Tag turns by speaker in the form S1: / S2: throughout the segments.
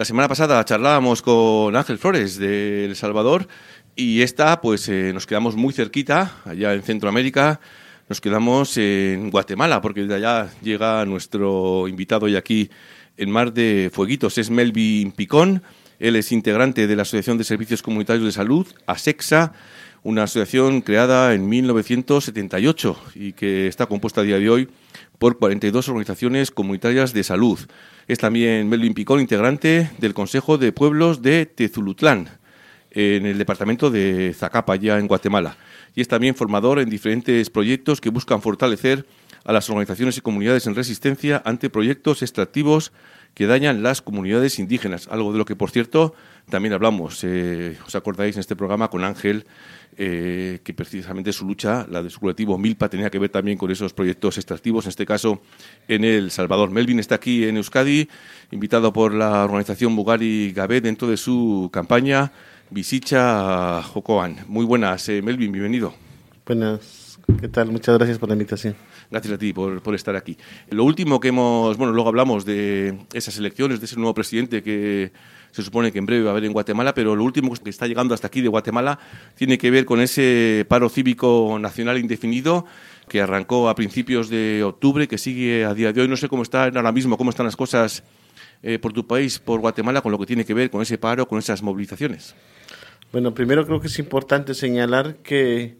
S1: La semana pasada charlábamos con Ángel Flores de El Salvador y esta, pues eh, nos quedamos muy cerquita, allá en Centroamérica, nos quedamos en Guatemala, porque de allá llega nuestro invitado y aquí en Mar de Fueguitos, es Melvin Picón, él es integrante de la Asociación de Servicios Comunitarios de Salud, ASEXA, una asociación creada en 1978 y que está compuesta a día de hoy por 42 organizaciones comunitarias de salud. Es también Melvin Picón, integrante del Consejo de Pueblos de Tezulutlán, en el departamento de Zacapa, ya en Guatemala. Y es también formador en diferentes proyectos que buscan fortalecer a las organizaciones y comunidades en resistencia ante proyectos extractivos que dañan las comunidades indígenas, algo de lo que, por cierto, también hablamos, eh, os acordáis en este programa con Ángel, eh, que precisamente su lucha, la de su colectivo Milpa, tenía que ver también con esos proyectos extractivos, en este caso en El Salvador. Melvin está aquí en Euskadi, invitado por la organización Bugari Gabé dentro de su campaña Visicha Jocoan. Muy buenas, eh, Melvin, bienvenido.
S2: Buenas, ¿qué tal? Muchas gracias por la invitación.
S1: Gracias a ti por, por, estar aquí. Lo último que hemos, bueno, luego hablamos de esas elecciones, de ese nuevo presidente que se supone que en breve va a haber en Guatemala, pero lo último que está llegando hasta aquí de Guatemala tiene que ver con ese paro cívico nacional indefinido que arrancó a principios de octubre, que sigue a día de hoy. No sé cómo están ahora mismo, cómo están las cosas eh, por tu país, por Guatemala, con lo que tiene que ver con ese paro, con esas movilizaciones.
S2: Bueno, primero creo que es importante señalar que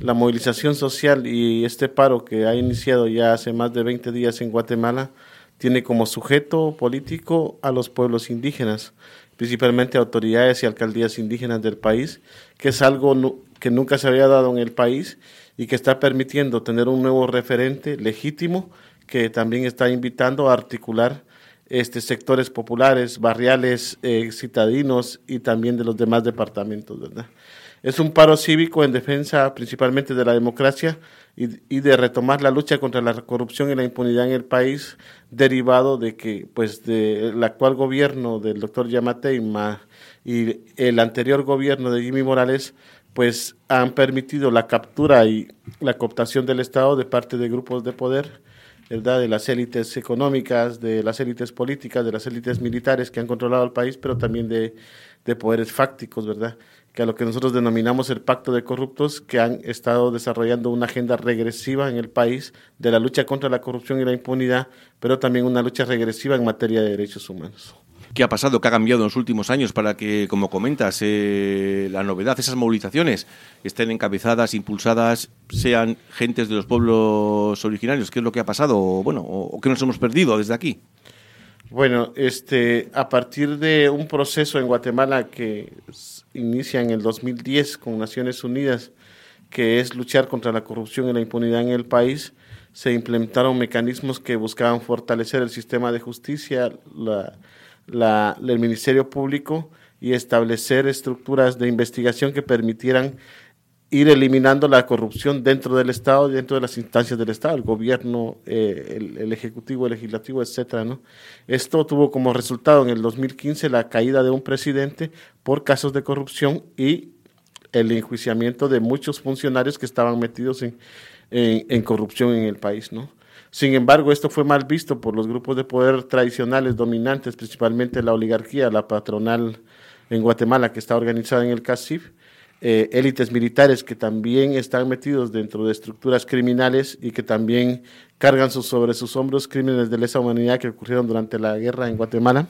S2: la movilización social y este paro que ha iniciado ya hace más de 20 días en Guatemala tiene como sujeto político a los pueblos indígenas, principalmente autoridades y alcaldías indígenas del país, que es algo que nunca se había dado en el país y que está permitiendo tener un nuevo referente legítimo que también está invitando a articular este, sectores populares, barriales, eh, citadinos y también de los demás departamentos, ¿verdad? Es un paro cívico en defensa principalmente de la democracia y, de retomar la lucha contra la corrupción y la impunidad en el país, derivado de que, pues, del actual gobierno del doctor Yamateima y el anterior gobierno de Jimmy Morales, pues, han permitido la captura y la cooptación del Estado de parte de grupos de poder, ¿verdad? De las élites económicas, de las élites políticas, de las élites militares que han controlado el país, pero también de, de poderes fácticos, ¿verdad? Que a lo que nosotros denominamos el pacto de corruptos, que han estado desarrollando una agenda regresiva en el país de la lucha contra la corrupción y la impunidad, pero también una lucha regresiva en materia de derechos humanos.
S1: ¿Qué ha pasado? ¿Qué ha cambiado en los últimos años para que, como comentas, eh, la novedad, esas movilizaciones estén encabezadas, impulsadas, sean gentes de los pueblos originarios? ¿Qué es lo que ha pasado? bueno, o qué nos hemos perdido desde aquí?
S2: Bueno, este, a partir de un proceso en Guatemala que inicia en el 2010 con Naciones Unidas, que es luchar contra la corrupción y la impunidad en el país, se implementaron mecanismos que buscaban fortalecer el sistema de justicia, el Ministerio Público y establecer estructuras de investigación que permitieran ir eliminando la corrupción dentro del Estado dentro de las instancias del Estado, el gobierno, eh, el, Ejecutivo, el Legislativo, etcétera, ¿no? Esto tuvo como resultado en el 2015 la caída de un presidente por casos de corrupción y el enjuiciamiento de muchos funcionarios que estaban metidos en, en, corrupción en el país, ¿no? Sin embargo, esto fue mal visto por los grupos de poder tradicionales dominantes, principalmente la oligarquía, la patronal en Guatemala, que está organizada en el CACIF, eh, élites militares que también están metidos dentro de estructuras criminales y que también cargan sobre sus hombros crímenes de lesa humanidad que ocurrieron durante la guerra en Guatemala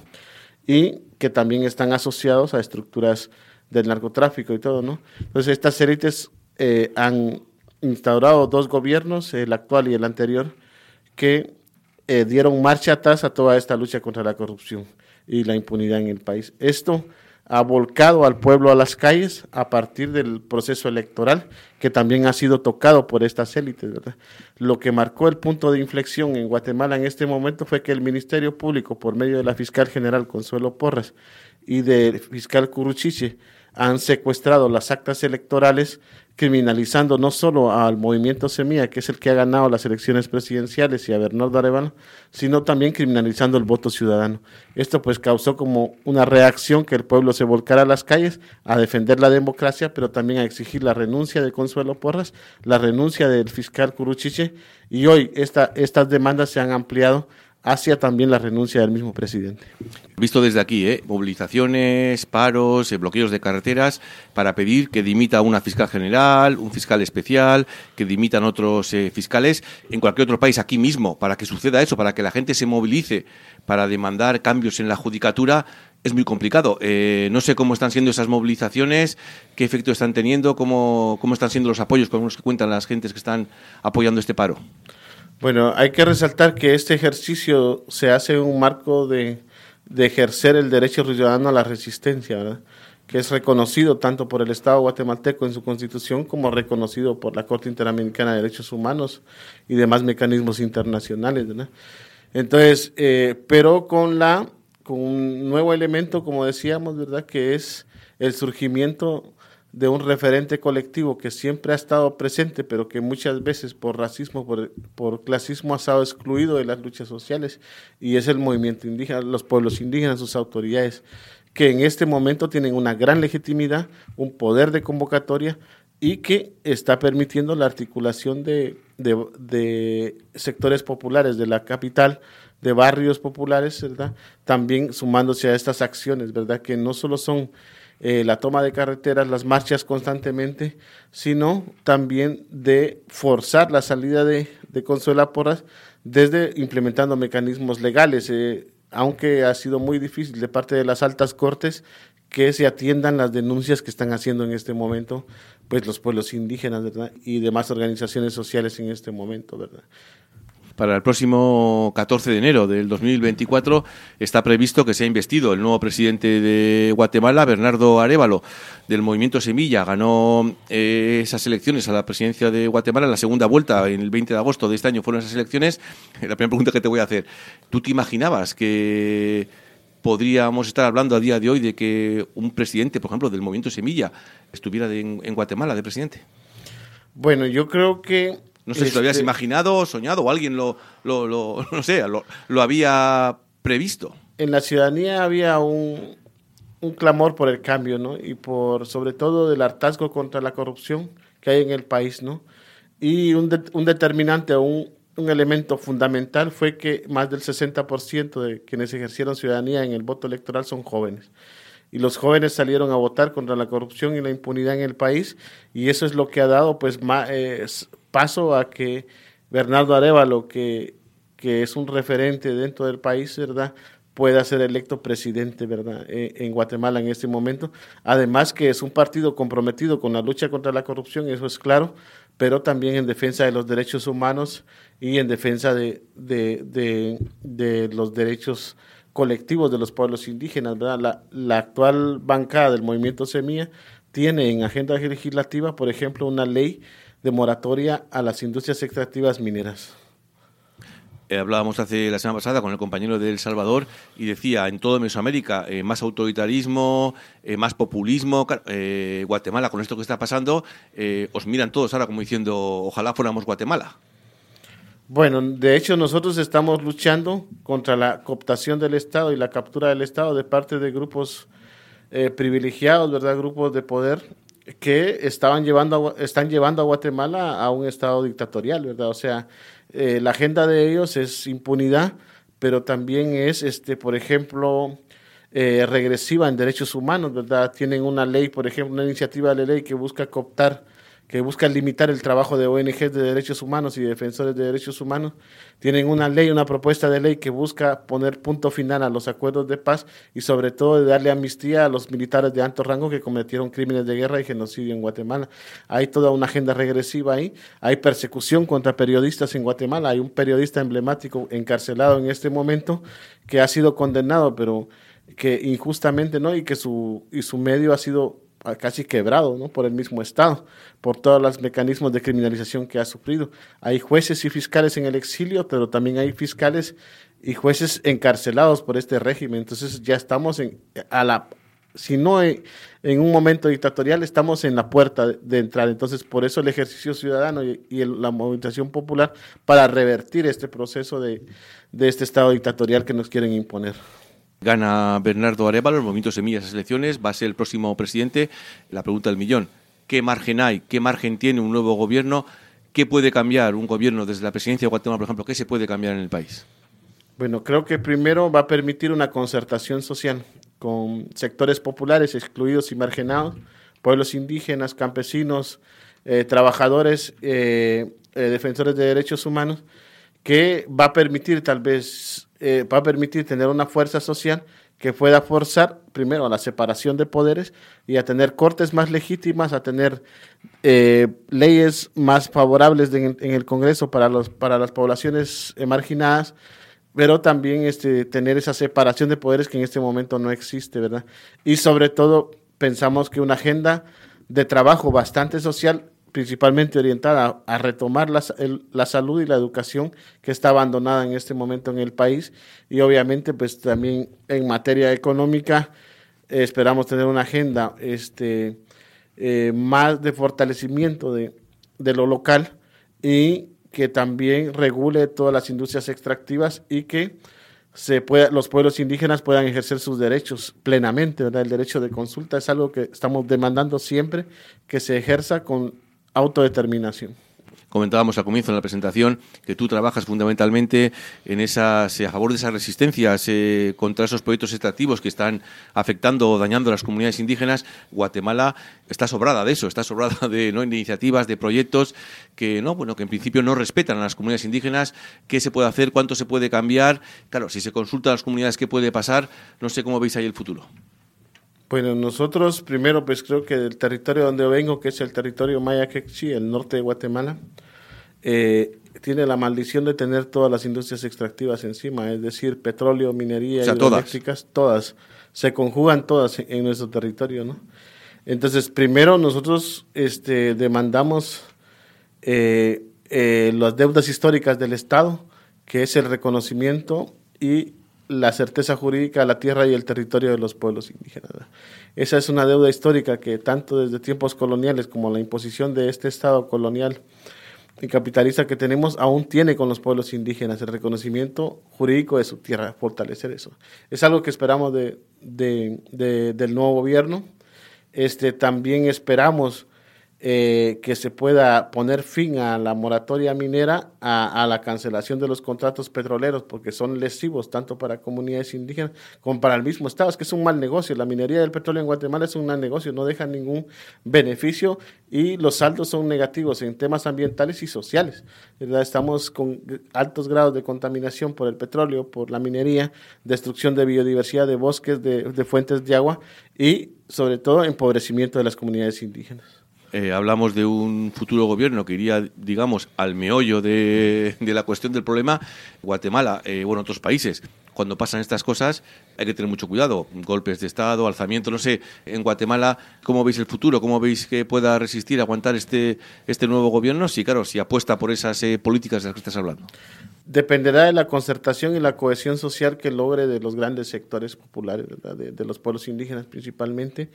S2: y que también están asociados a estructuras del narcotráfico y todo, ¿no? Entonces estas élites eh, han instaurado dos gobiernos, el actual y el anterior, que eh, dieron marcha atrás a toda esta lucha contra la corrupción y la impunidad en el país. Esto ha volcado al pueblo a las calles a partir del proceso electoral que también ha sido tocado por estas élites. Lo que marcó el punto de inflexión en Guatemala en este momento fue que el Ministerio Público, por medio de la fiscal general Consuelo Porras y del fiscal Curuchiche, han secuestrado las actas electorales criminalizando no solo al movimiento Semilla, que es el que ha ganado las elecciones presidenciales, y a Bernardo Arevalo, sino también criminalizando el voto ciudadano. Esto pues causó como una reacción que el pueblo se volcara a las calles a defender la democracia, pero también a exigir la renuncia de Consuelo Porras, la renuncia del fiscal Curuchiche, y hoy esta, estas demandas se han ampliado hacia también la renuncia del mismo presidente.
S1: Visto desde aquí, ¿eh? movilizaciones, paros, eh, bloqueos de carreteras para pedir que dimita una fiscal general, un fiscal especial, que dimitan otros eh, fiscales en cualquier otro país aquí mismo, para que suceda eso, para que la gente se movilice para demandar cambios en la judicatura. Es muy complicado. Eh, no sé cómo están siendo esas movilizaciones, qué efecto están teniendo, cómo, cómo están siendo los apoyos los que cuentan las gentes que están apoyando este paro.
S2: Bueno, hay que resaltar que este ejercicio se hace en un marco de, ejercer el derecho ciudadano a la resistencia, ¿verdad? que es reconocido tanto por el Estado guatemalteco en su constitución como reconocido por la Corte Interamericana de Derechos Humanos y demás mecanismos internacionales. Entonces, eh, pero con, la, con un nuevo elemento, como decíamos, ¿verdad? que es el surgimiento de un referente colectivo que siempre ha estado presente, pero que muchas veces por racismo, por, clasismo ha estado excluido de las luchas sociales, y es el movimiento indígena, los pueblos indígenas, sus autoridades, que en este momento tienen una gran legitimidad, un poder de convocatoria y que está permitiendo la articulación de, de sectores populares de la capital, de barrios populares, ¿verdad? También sumándose a estas acciones, ¿verdad? Que no solo son eh, la toma de carreteras, las marchas constantemente, sino también de forzar la salida de, de Consuela Porras desde implementando mecanismos legales, eh, aunque ha sido muy difícil de parte de las altas cortes que se atiendan las denuncias que están haciendo en este momento pues los pueblos indígenas y demás organizaciones sociales en este momento, ¿verdad?
S1: Para el próximo 14 de enero del 2024 está previsto que sea investido el nuevo presidente de Guatemala, Bernardo Arevalo, del movimiento Semilla. Ganó eh, esas elecciones a la presidencia de Guatemala en la segunda vuelta, en el 20 de agosto de este año fueron esas elecciones. La primera pregunta que te voy a hacer, ¿tú te imaginabas que podríamos estar hablando a día de hoy de que un presidente, por ejemplo, del movimiento Semilla, estuviera en, en Guatemala de presidente?
S2: Bueno, yo creo que
S1: no sé si lo habías este, imaginado, soñado o alguien lo, lo, lo no sé, lo, había previsto.
S2: En la ciudadanía había un, un clamor por el cambio, ¿no? Y por, sobre todo, del hartazgo contra la corrupción que hay en el país, ¿no? Y un, un determinante un, un, elemento fundamental fue que más del 60% de quienes ejercieron ciudadanía en el voto electoral son jóvenes. Y los jóvenes salieron a votar contra la corrupción y la impunidad en el país, y eso es lo que ha dado, pues, más, eh, paso a que Bernardo Arevalo, que, que es un referente dentro del país, ¿verdad? pueda ser electo presidente, ¿verdad? E, en Guatemala en este momento. Además que es un partido comprometido con la lucha contra la corrupción, eso es claro, pero también en defensa de los derechos humanos y en defensa de, de, de, los derechos colectivos de los pueblos indígenas, ¿verdad? La, la actual bancada del movimiento Semilla tiene en agenda legislativa, por ejemplo, una ley de moratoria a las industrias extractivas mineras.
S1: Eh, hablábamos hace la semana pasada con el compañero de El Salvador y decía, en todo Mesoamérica, eh, más autoritarismo, eh, más populismo. Guatemala, con esto que está pasando, os miran todos ahora como diciendo, ojalá fuéramos Guatemala.
S2: Bueno, de hecho nosotros estamos luchando contra la cooptación del Estado y la captura del Estado de parte de grupos privilegiados, ¿verdad? Grupos de poder que estaban llevando están llevando a Guatemala a un estado dictatorial, ¿verdad? O sea, eh, la agenda de ellos es impunidad, pero también es, este, por ejemplo, eh, regresiva en derechos humanos, ¿verdad? Tienen una ley, por ejemplo, una iniciativa de ley que busca cooptar que buscan limitar el trabajo de ONGs de derechos humanos y defensores de derechos humanos, tienen una ley, una propuesta de ley que busca poner punto final a los acuerdos de paz y sobre todo de darle amnistía a los militares de alto rango que cometieron crímenes de guerra y genocidio en Guatemala. Hay toda una agenda regresiva ahí, hay persecución contra periodistas en Guatemala, hay un periodista emblemático encarcelado en este momento que ha sido condenado, pero que injustamente no y que su y su medio ha sido casi quebrado ¿no? por el mismo Estado, por todos los mecanismos de criminalización que ha sufrido. Hay jueces y fiscales en el exilio, pero también hay fiscales y jueces encarcelados por este régimen. Entonces ya estamos en, a la, si no en, un momento dictatorial, estamos en la puerta de, entrar. Entonces por eso el ejercicio ciudadano y, la movilización popular para revertir este proceso de, de este Estado dictatorial que nos quieren imponer.
S1: Gana Bernardo Arevalo, el movimiento Semillas las elecciones, va a ser el próximo presidente. La pregunta del millón, ¿qué margen hay? ¿Qué margen tiene un nuevo gobierno? ¿Qué puede cambiar un gobierno desde la presidencia de Guatemala, por ejemplo? ¿Qué se puede cambiar en el país?
S2: Bueno, creo que primero va a permitir una concertación social con sectores populares excluidos y marginados, pueblos indígenas, campesinos, eh, trabajadores, eh, eh, defensores de derechos humanos, que va a permitir tal vez, va a permitir tener una fuerza social que pueda forzar primero a la separación de poderes y a tener cortes más legítimas, a tener leyes más favorables en, el Congreso para, los, para las poblaciones marginadas, pero también este, tener esa separación de poderes que en este momento no existe, ¿verdad? Y sobre todo pensamos que una agenda de trabajo bastante social principalmente orientada a, retomar la, la, salud y la educación que está abandonada en este momento en el país y obviamente pues también en materia económica eh, esperamos tener una agenda este, eh, más de fortalecimiento de, de lo local y que también regule todas las industrias extractivas y que se pueda, los pueblos indígenas puedan ejercer sus derechos plenamente. El derecho de consulta es algo que estamos demandando siempre que se ejerza con autodeterminación.
S1: Comentábamos al comienzo en la presentación que tú trabajas fundamentalmente en esas, eh, a favor de esas resistencias contra esos proyectos extractivos que están afectando o dañando a las comunidades indígenas. Guatemala está sobrada de eso, está sobrada de ¿no? iniciativas, de proyectos que no, bueno, que en principio no respetan a las comunidades indígenas. ¿Qué se puede hacer? ¿Cuánto se puede cambiar? Claro, si se consulta a las comunidades qué puede pasar, no sé cómo veis ahí el futuro.
S2: Bueno, nosotros primero pues creo que el territorio donde vengo, que es el territorio Maya Quechí, el norte de Guatemala, eh, tiene la maldición de tener todas las industrias extractivas encima, es decir, petróleo, minería,
S1: o
S2: hidroeléctricas, todas. se conjugan todas en nuestro territorio, ¿no? Entonces, primero nosotros este, demandamos eh, eh, las deudas históricas del Estado, que es el reconocimiento y la certeza jurídica a la tierra y el territorio de los pueblos indígenas. Esa es una deuda histórica que tanto desde tiempos coloniales como la imposición de este Estado colonial y capitalista que tenemos aún tiene con los pueblos indígenas, el reconocimiento jurídico de su tierra, fortalecer eso. Es algo que esperamos de, del nuevo gobierno. Este, también esperamos eh, que se pueda poner fin a la moratoria minera, a, la cancelación de los contratos petroleros, porque son lesivos tanto para comunidades indígenas como para el mismo Estado. Es que es un mal negocio. La minería del petróleo en Guatemala es un mal negocio, no deja ningún beneficio y los saldos son negativos en temas ambientales y sociales. Estamos con altos grados de contaminación por el petróleo, por la minería, destrucción de biodiversidad de bosques, de, de fuentes de agua y sobre todo empobrecimiento de las comunidades indígenas.
S1: Eh, hablamos de un futuro gobierno que iría, digamos, al meollo de, la cuestión del problema, Guatemala, eh, bueno, otros países, cuando pasan estas cosas hay que tener mucho cuidado, golpes de Estado, alzamiento, no sé, en Guatemala, ¿cómo veis el futuro? ¿Cómo veis que pueda resistir, aguantar este, este nuevo gobierno? Sí, claro, si apuesta por esas eh, políticas de las que estás hablando
S2: dependerá de la concertación y la cohesión social que logre de los grandes sectores populares, De, los pueblos indígenas principalmente,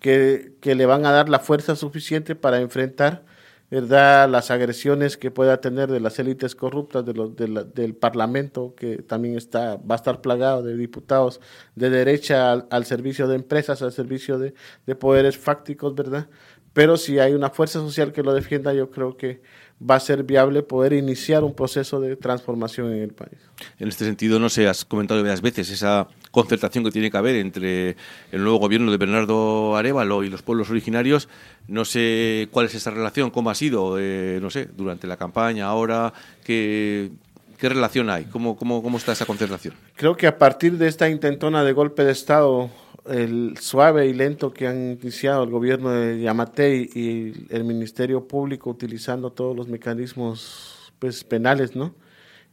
S2: que, le van a dar la fuerza suficiente para enfrentar ¿verdad? las agresiones que pueda tener de las élites corruptas de del Parlamento, que también está, va a estar plagado de diputados de derecha al, servicio de empresas, al servicio de, de poderes fácticos, ¿verdad? Pero si hay una fuerza social que lo defienda, yo creo que va a ser viable poder iniciar un proceso de transformación en el país.
S1: En este sentido, no sé, has comentado varias veces esa concertación que tiene que haber entre el nuevo gobierno de Bernardo Arevalo y los pueblos originarios. No sé cuál es esa relación, cómo ha sido, eh, no sé, durante la campaña, ahora, qué, qué relación hay, cómo, cómo, cómo está esa concertación.
S2: Creo que a partir de esta intentona de golpe de Estado el suave y lento que han iniciado el gobierno de Yamatei y el Ministerio Público utilizando todos los mecanismos pues, penales, ¿no?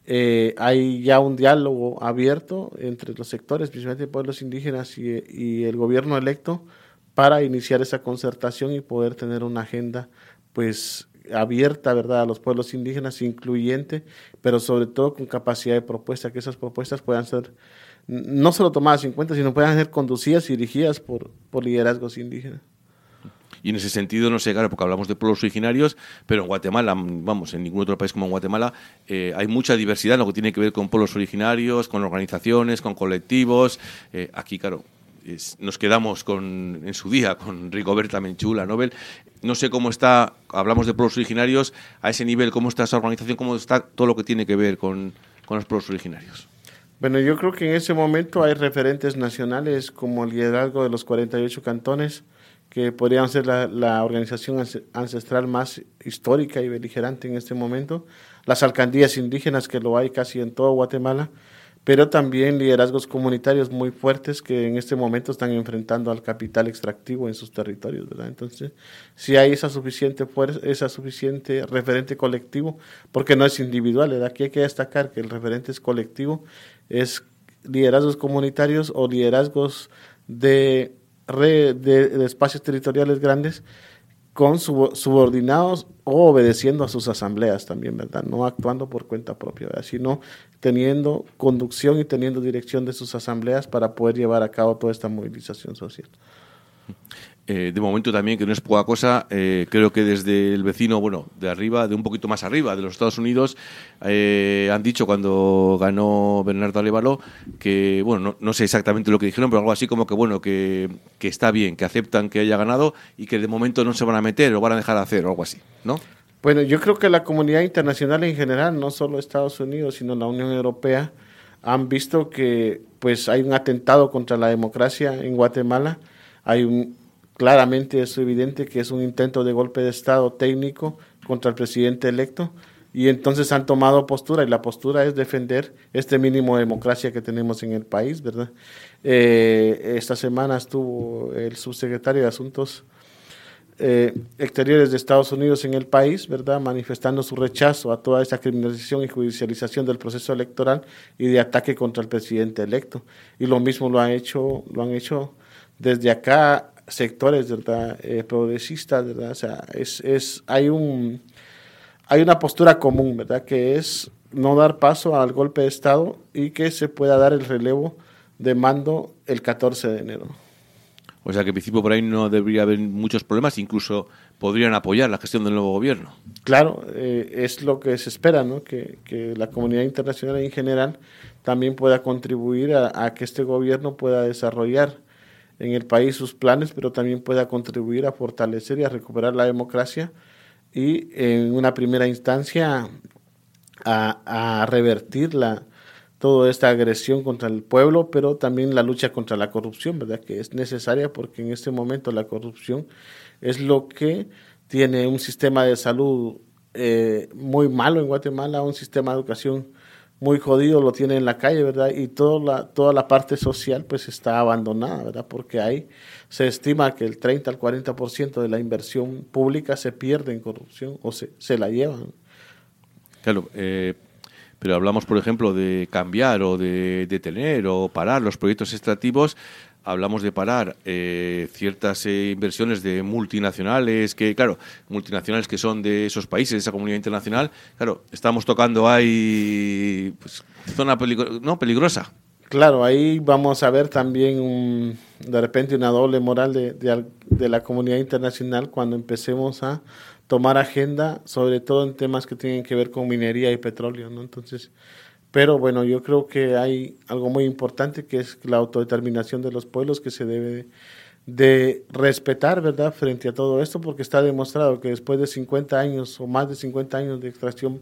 S2: Eh, hay ya un diálogo abierto entre los sectores, principalmente pueblos indígenas y, y, el gobierno electo, para iniciar esa concertación y poder tener una agenda pues abierta, ¿verdad?, a los pueblos indígenas, incluyente, pero sobre todo con capacidad de propuesta, que esas propuestas puedan ser no solo tomadas en cuenta, sino puedan ser conducidas y dirigidas por, por liderazgos indígenas.
S1: Y en ese sentido, no sé, claro, porque hablamos de pueblos originarios, pero en Guatemala, vamos, en ningún otro país como en Guatemala, eh, hay mucha diversidad en lo que tiene que ver con pueblos originarios, con organizaciones, con colectivos. Eh, aquí, claro, nos quedamos con, en su día con Rigoberta Menchú, la Nobel. No sé cómo está, hablamos de pueblos originarios, a ese nivel, cómo está esa organización, cómo está todo lo que tiene que ver con, con los pueblos originarios.
S2: Bueno, yo creo que en ese momento hay referentes nacionales como el liderazgo de los 48 cantones, que podrían ser la, la, organización ancestral más histórica y beligerante en este momento, las alcaldías indígenas, que lo hay casi en todo Guatemala, pero también liderazgos comunitarios muy fuertes que en este momento están enfrentando al capital extractivo en sus territorios, ¿verdad? Entonces, si hay esa suficiente fuerza, esa suficiente referente colectivo, porque no es individual, ¿verdad? Aquí hay que destacar que el referente es colectivo, es liderazgos comunitarios o liderazgos de, de espacios territoriales grandes con subordinados o obedeciendo a sus asambleas también, ¿verdad? No actuando por cuenta propia, sino teniendo conducción y teniendo dirección de sus asambleas para poder llevar a cabo toda esta movilización social.
S1: Eh, de momento también, que no es poca cosa, eh, creo que desde el vecino, bueno, de arriba, de un poquito más arriba, de los Estados Unidos, eh, han dicho cuando ganó Bernardo Alévalo que, bueno, no, sé exactamente lo que dijeron, pero algo así como que, bueno, que, que, está bien, que aceptan que haya ganado y que de momento no se van a meter o van a dejar de hacer o algo así, ¿no?
S2: Bueno, yo creo que la comunidad internacional en general, no solo Estados Unidos, sino la Unión Europea, han visto que pues hay un atentado contra la democracia en Guatemala, hay un claramente es evidente que es un intento de golpe de Estado técnico contra el presidente electo y entonces han tomado postura y la postura es defender este mínimo de democracia que tenemos en el país, ¿verdad? Eh, esta semana estuvo el subsecretario de Asuntos eh, Exteriores de Estados Unidos en el país, ¿verdad? Manifestando su rechazo a toda esa criminalización y judicialización del proceso electoral y de ataque contra el presidente electo. Y lo mismo lo han hecho, lo han hecho desde acá sectores ¿verdad? Eh, progresistas, ¿verdad? O sea, es, es, hay, un, hay una postura común, ¿verdad? Que es no dar paso al golpe de Estado y que se pueda dar el relevo de mando el 14 de enero.
S1: O sea que en principio por ahí no debería haber muchos problemas, incluso podrían apoyar la gestión del nuevo gobierno.
S2: Claro, eh, es lo que se espera, ¿no? Que, que, la comunidad internacional en general también pueda contribuir a, a que este gobierno pueda desarrollar en el país sus planes, pero también pueda contribuir a fortalecer y a recuperar la democracia y en una primera instancia a, a revertir la, toda esta agresión contra el pueblo, pero también la lucha contra la corrupción, ¿verdad? Que es necesaria porque en este momento la corrupción es lo que tiene un sistema de salud eh, muy malo en Guatemala, un sistema de educación muy jodido lo tiene en la calle, ¿verdad? Y toda la, toda la parte social pues está abandonada, ¿verdad? Porque ahí se estima que el 30 al 40% de la inversión pública se pierde en corrupción o se, la llevan.
S1: Claro, eh, pero hablamos, por ejemplo, de cambiar o de detener o parar los proyectos extractivos hablamos de parar eh, ciertas eh, inversiones de multinacionales, que claro, multinacionales que son de esos países, de esa comunidad internacional, claro, estamos tocando ahí pues, zona no peligrosa.
S2: Claro, ahí vamos a ver también de repente una doble moral de, de, de la comunidad internacional cuando empecemos a tomar agenda, sobre todo en temas que tienen que ver con minería y petróleo, ¿no? Entonces, pero bueno, yo creo que hay algo muy importante que es la autodeterminación de los pueblos que se debe de respetar, ¿verdad?, frente a todo esto, porque está demostrado que después de 50 años o más de 50 años de extracción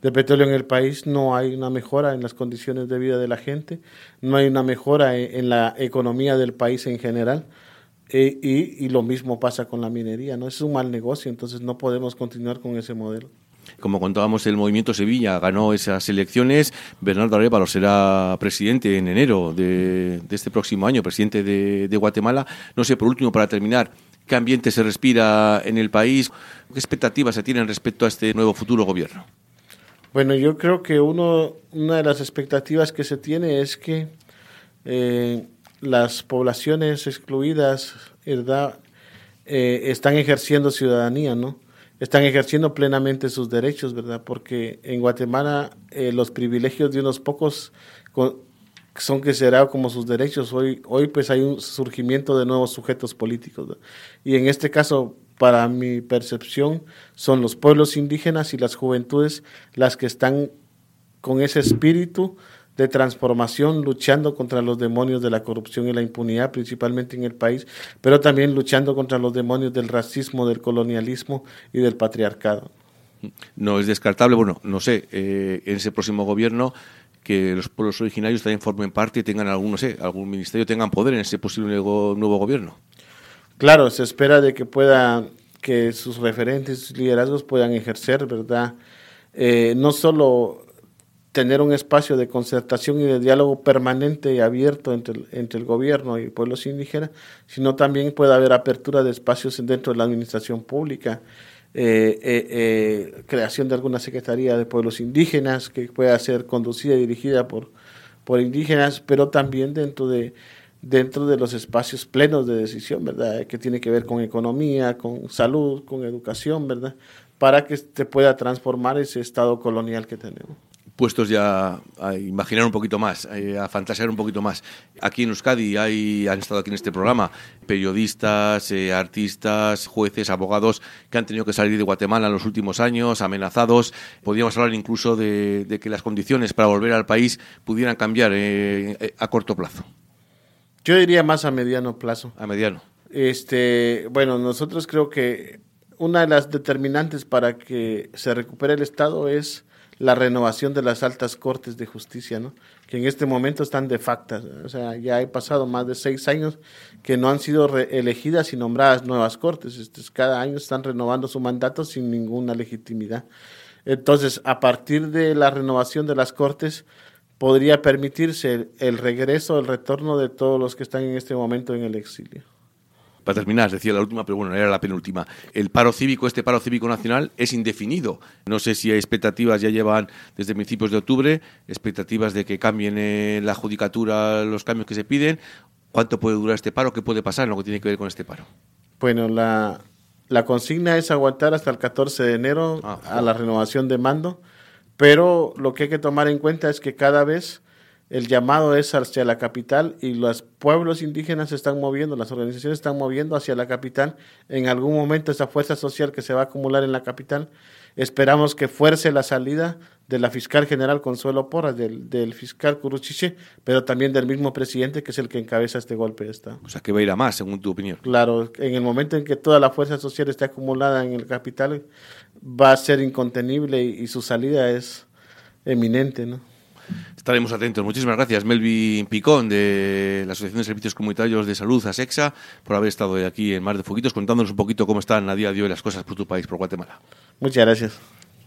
S2: de petróleo en el país, no hay una mejora en las condiciones de vida de la gente, no hay una mejora en, la economía del país en general, e, y, y, lo mismo pasa con la minería, ¿no? Es un mal negocio, entonces no podemos continuar con ese modelo.
S1: Como contábamos, el Movimiento Sevilla ganó esas elecciones. Bernardo Arevalo será presidente en enero de, este próximo año, presidente de, Guatemala. No sé, por último, para terminar, ¿qué ambiente se respira en el país? ¿Qué expectativas se tienen respecto a este nuevo futuro gobierno?
S2: Bueno, yo creo que uno, una de las expectativas que se tiene es que eh, las poblaciones excluidas. Eh, están ejerciendo ciudadanía, ¿no? Están ejerciendo plenamente sus derechos, ¿verdad? Porque en Guatemala eh, los privilegios de unos pocos son que será como sus derechos. Hoy, hoy pues hay un surgimiento de nuevos sujetos políticos. Y en este caso, para mi percepción, son los pueblos indígenas y las juventudes las que están con ese espíritu de transformación, luchando contra los demonios de la corrupción y la impunidad, principalmente en el país, pero también luchando contra los demonios del racismo, del colonialismo y del patriarcado.
S1: No es descartable, bueno, no sé, eh, en ese próximo gobierno que los pueblos originarios también formen parte y tengan algún, no sé, algún ministerio, tengan poder en ese posible nuevo gobierno.
S2: Claro, se espera de que pueda, que sus referentes, sus liderazgos puedan ejercer, ¿verdad? Eh, no solo tener un espacio de concertación y de diálogo permanente y abierto entre el, entre el gobierno y pueblos indígenas, sino también puede haber apertura de espacios dentro de la administración pública, eh, eh, eh, creación de alguna secretaría de pueblos indígenas que pueda ser conducida y dirigida por, por indígenas, pero también dentro de dentro de los espacios plenos de decisión, ¿verdad? Que tiene que ver con economía, con salud, con educación, ¿verdad? Para que se pueda transformar ese estado colonial que tenemos
S1: puestos ya a imaginar un poquito más, eh, a fantasear un poquito más. Aquí en Euskadi hay, han estado aquí en este programa periodistas, eh, artistas, jueces, abogados que han tenido que salir de Guatemala en los últimos años, amenazados. Podríamos hablar incluso de, que las condiciones para volver al país pudieran cambiar eh, a corto plazo.
S2: Yo diría más a mediano plazo.
S1: A mediano.
S2: Este, bueno, nosotros creo que una de las determinantes para que se recupere el Estado es la renovación de las altas cortes de justicia, ¿no? que en este momento están de facto. O sea, ya he pasado más de seis años que no han sido elegidas y nombradas nuevas cortes. Este, cada año están renovando su mandato sin ninguna legitimidad. Entonces, a partir de la renovación de las cortes, podría permitirse el regreso, el retorno de todos los que están en este momento en el exilio.
S1: Para terminar, decía la última, pero bueno, era la penúltima. El paro cívico, este paro cívico nacional, es indefinido. No sé si hay expectativas, ya llevan desde principios de octubre, expectativas de que cambien en la judicatura los cambios que se piden. ¿Cuánto puede durar este paro? ¿Qué puede pasar en lo que tiene que ver con este paro?
S2: Bueno, la, la consigna es aguantar hasta el 14 de enero ah, a la renovación de mando, pero lo que hay que tomar en cuenta es que cada vez el llamado es hacia la capital y los pueblos indígenas se están moviendo, las organizaciones están moviendo hacia la capital. En algún momento esa fuerza social que se va a acumular en la capital, esperamos que fuerce la salida de la fiscal general Consuelo Porras, del, fiscal Curuchiche, pero también del mismo presidente que es el que encabeza este golpe de Estado.
S1: O sea, que va a ir a más, según tu opinión.
S2: Claro, en el momento en que toda la fuerza social esté acumulada en el capital, va a ser incontenible y su salida es eminente, ¿no?
S1: Estaremos atentos. Muchísimas gracias, Melvin Picón, de la Asociación de Servicios Comunitarios de Salud, ASEXA, por haber estado aquí en Mar de Foquitos, contándonos un poquito cómo están a día de hoy las cosas por tu país, por Guatemala.
S2: Muchas gracias.